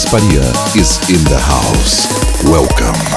Gasparian is in the house. Welcome.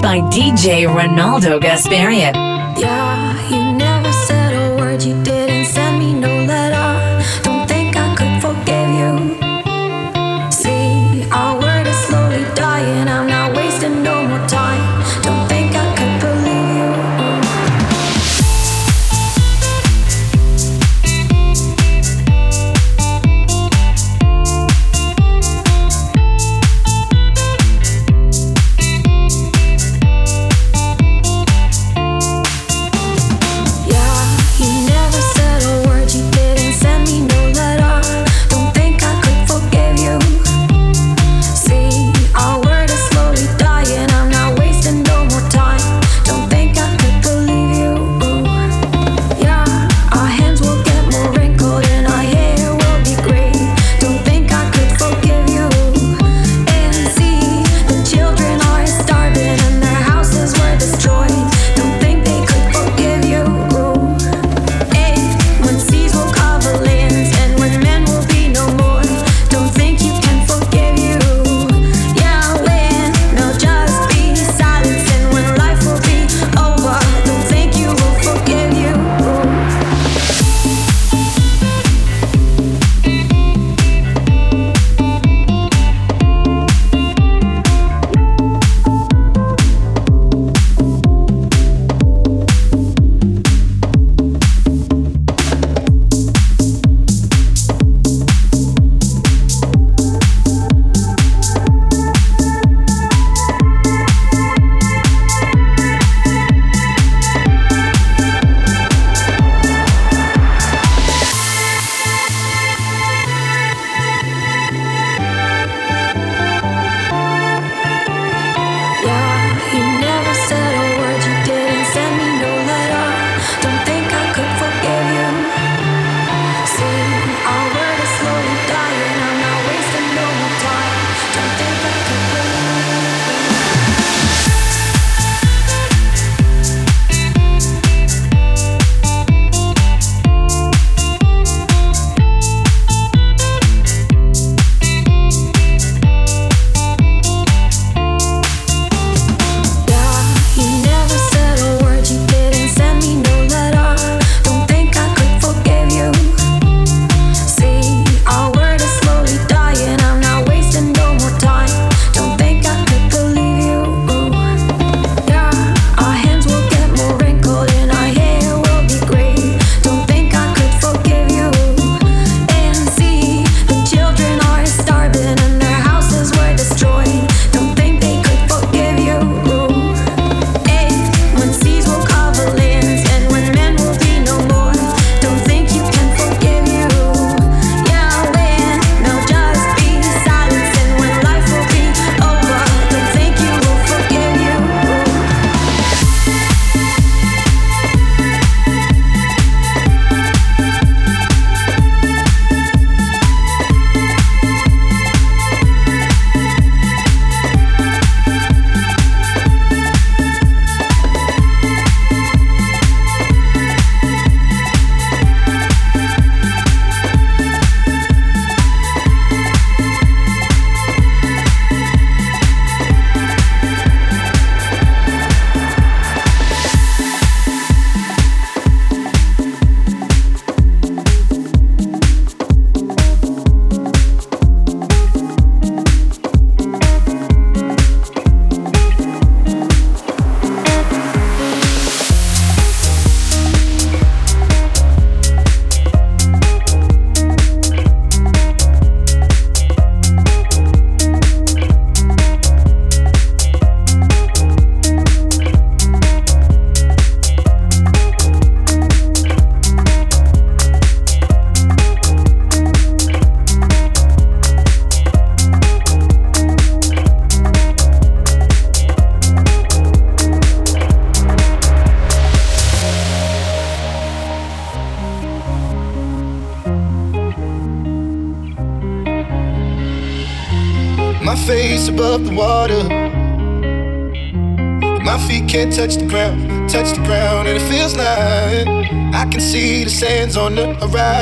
by DJ Ronaldo Gasparian.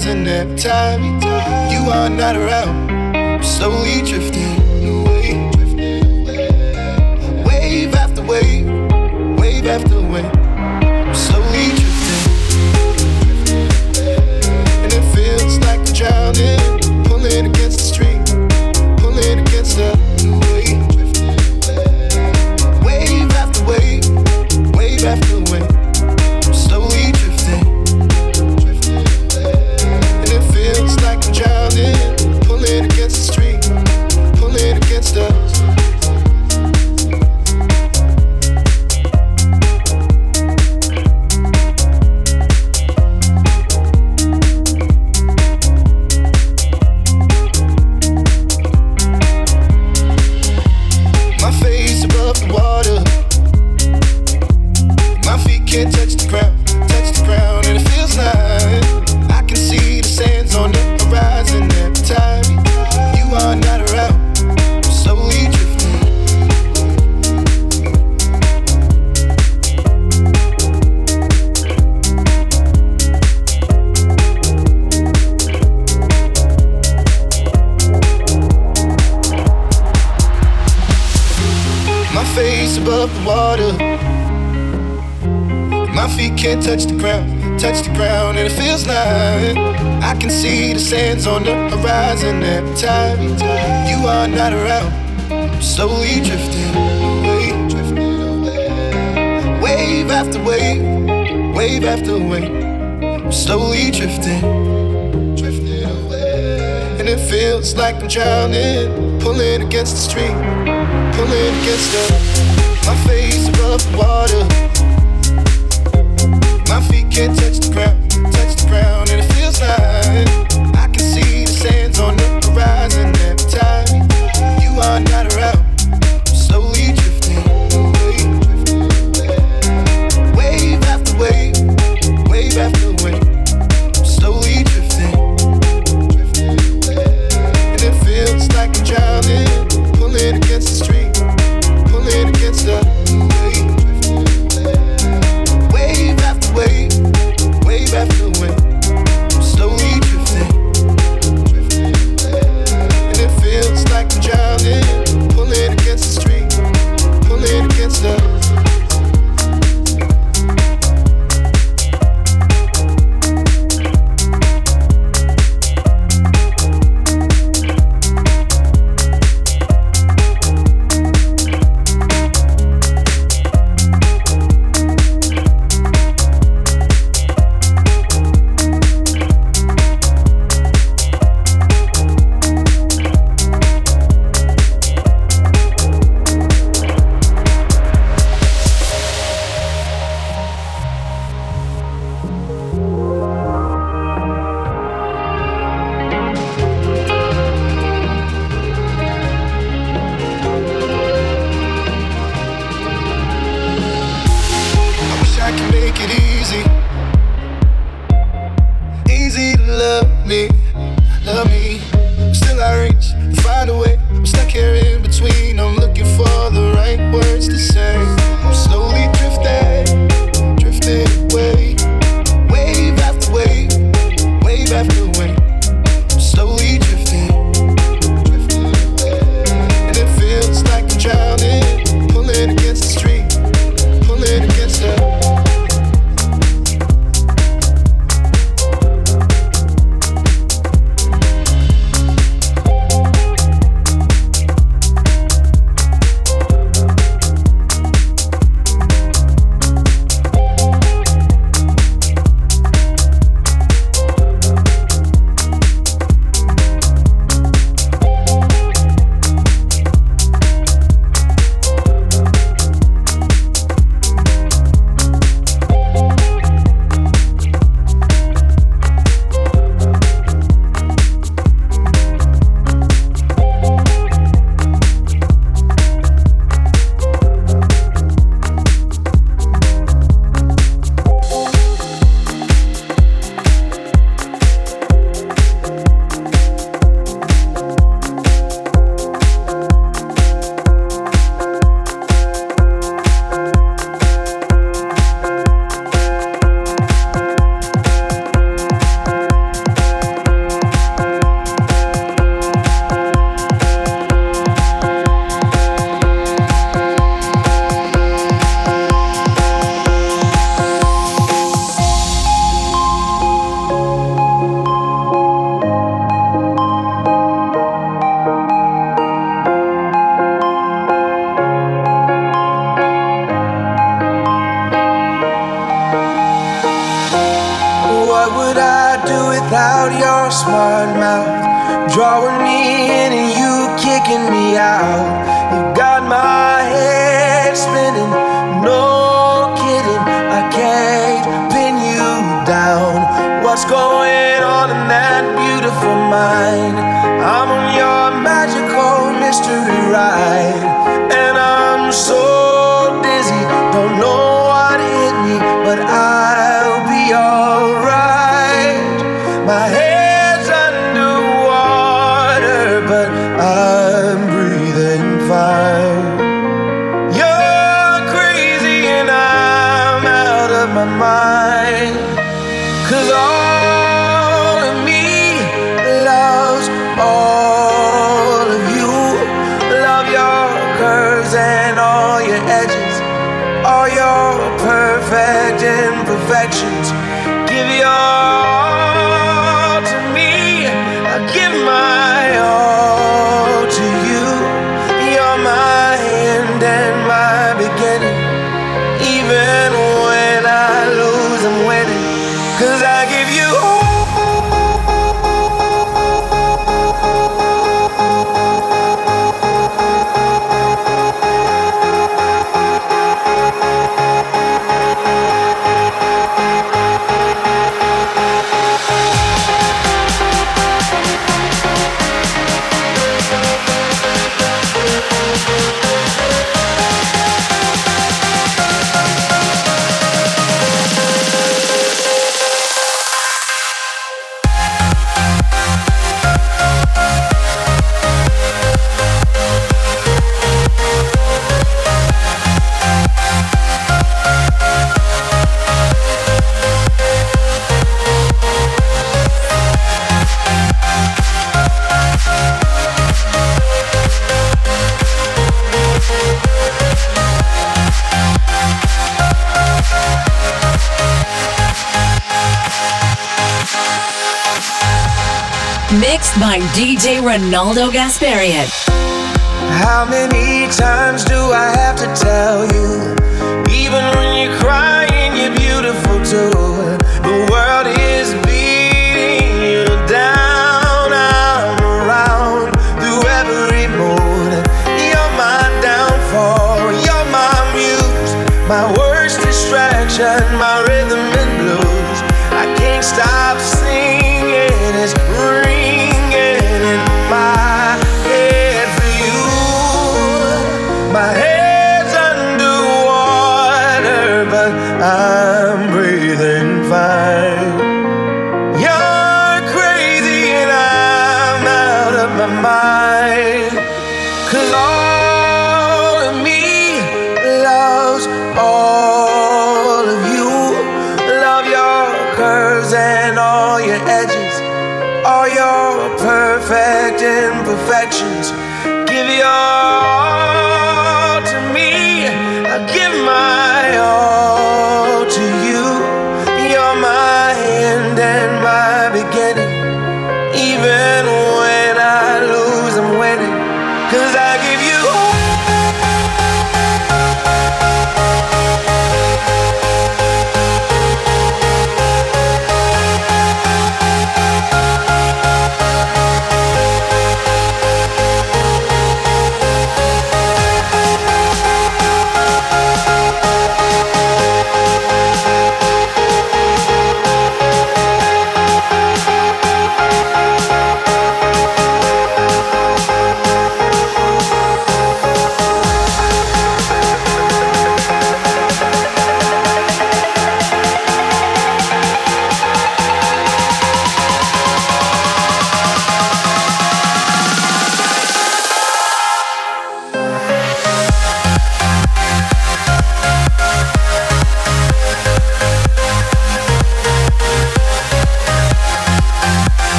rising every time you are not around. Ronaldo Gasparian. How many times do I have to tell you?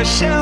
wanna show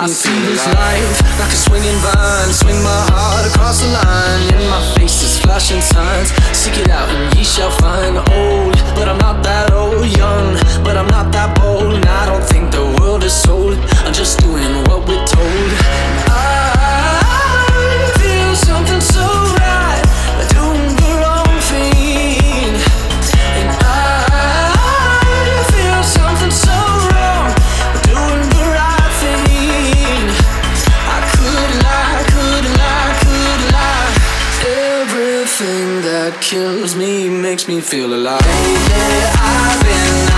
makes me I feel this life like a swinging vine. Swing my heart across the line, and my face is flashing signs. Seek it out, and ye shall find. Old, but I'm not that old. Young, but I'm not that bold. And I don't makes me feel alive. I've been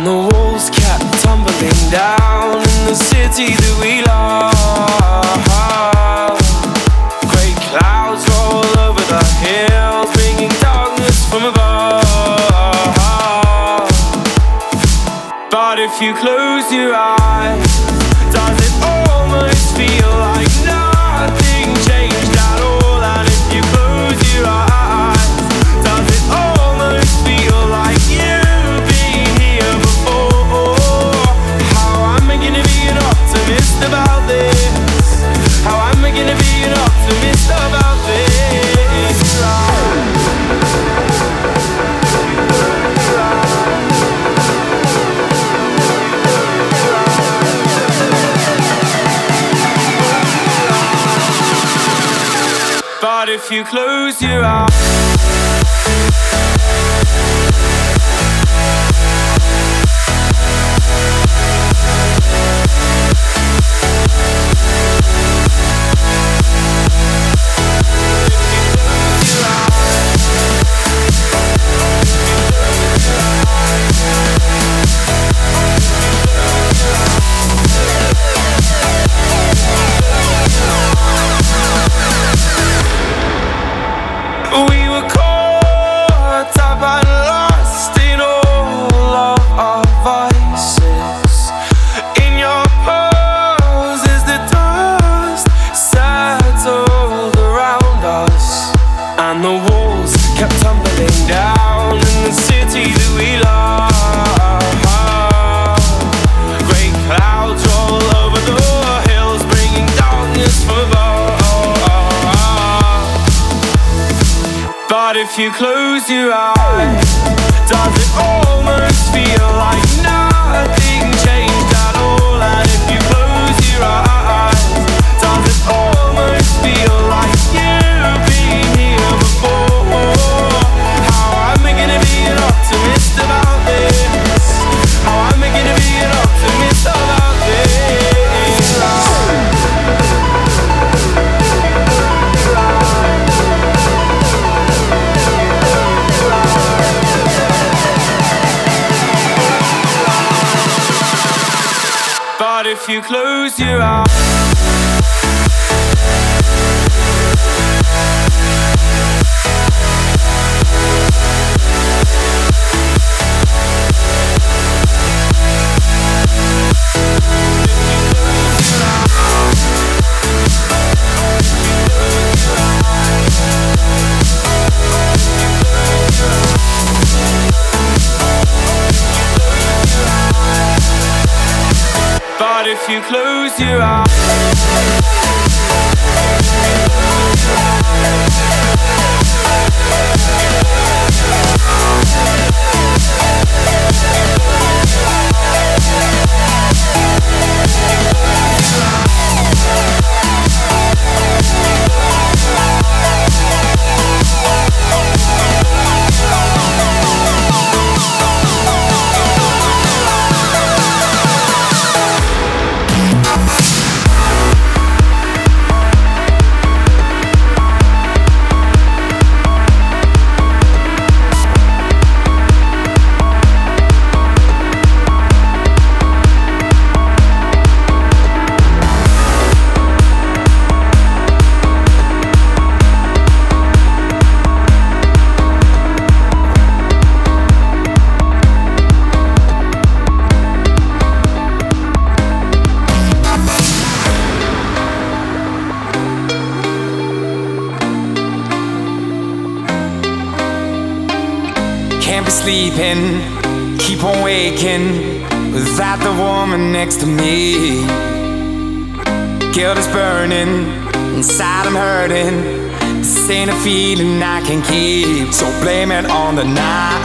And the walls kept tumbling down in the city that we love. Great clouds roll over the hills, bringing darkness from above. But if you close your eyes, your eyes.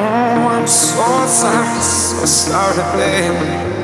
Oh, I'm so sorry, so sorry, babe.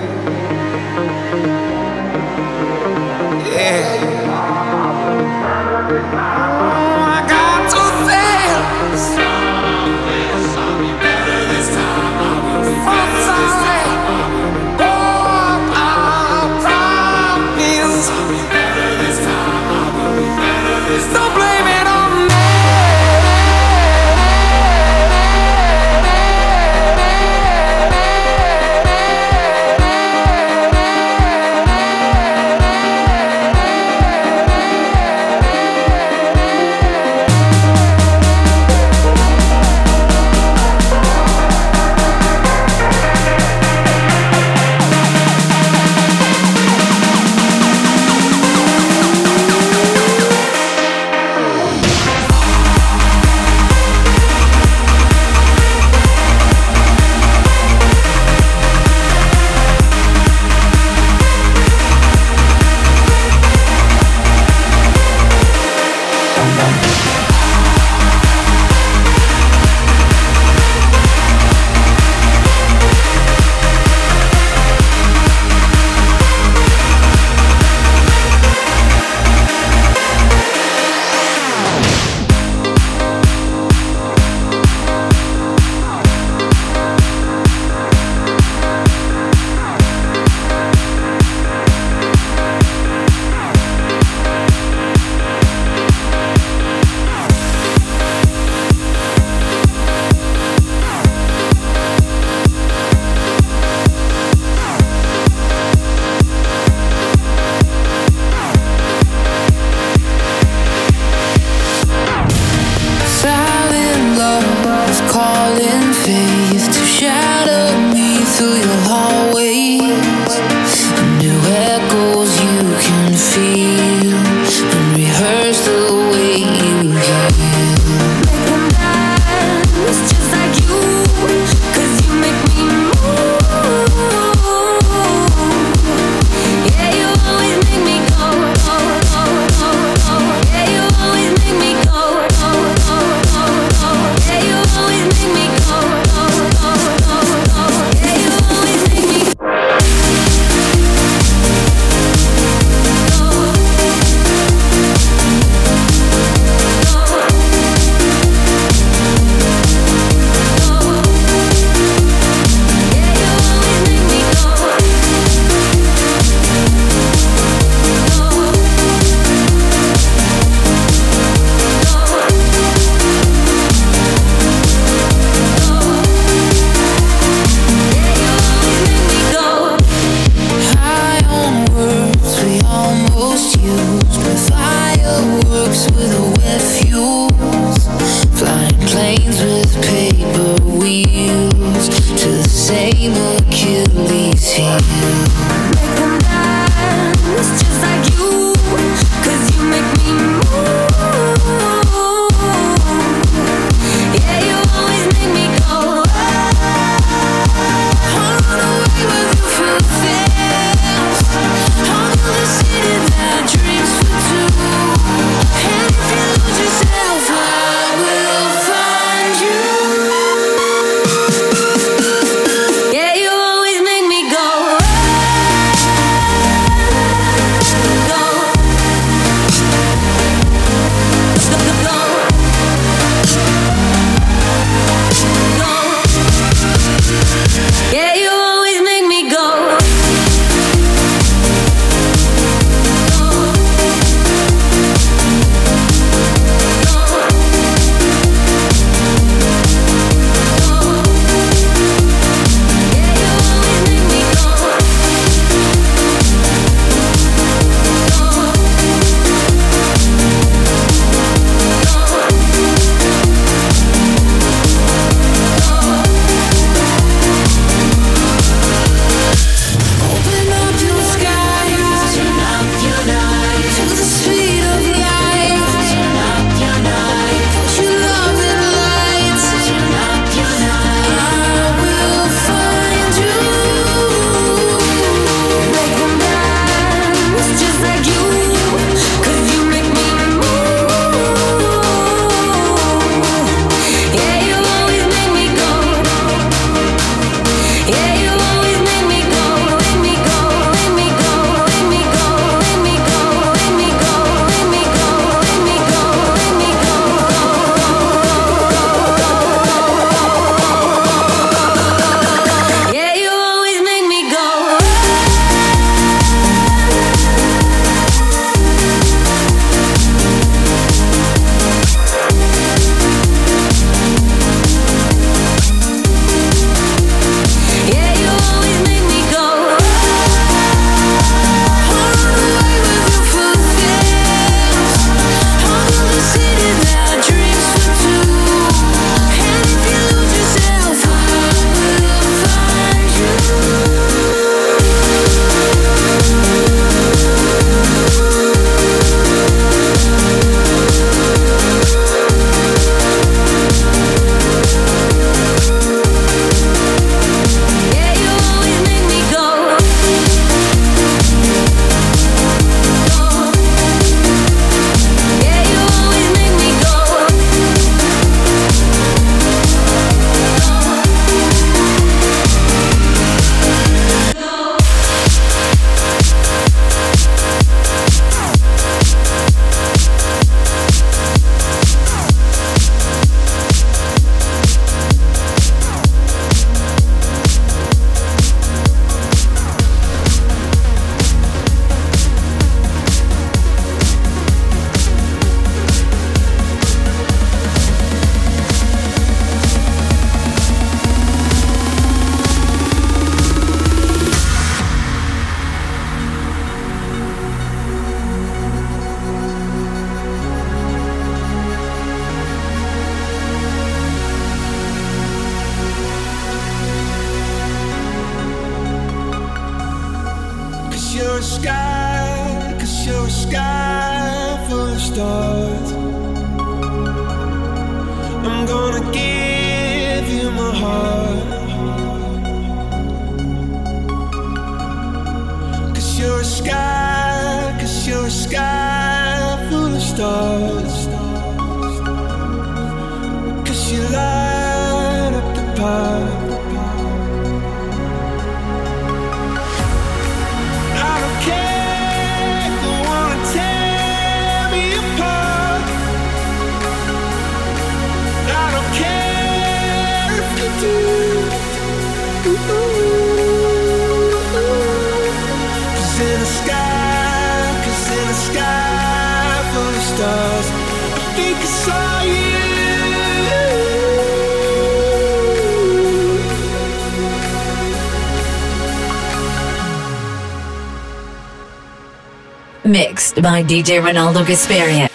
by DJ Ronaldo Gasparian.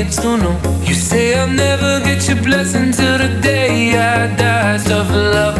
it's gonna. You say I'll never get your blessing till the day I die. Tough love.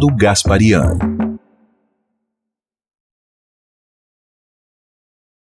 DJ Ronaldo Gasparian.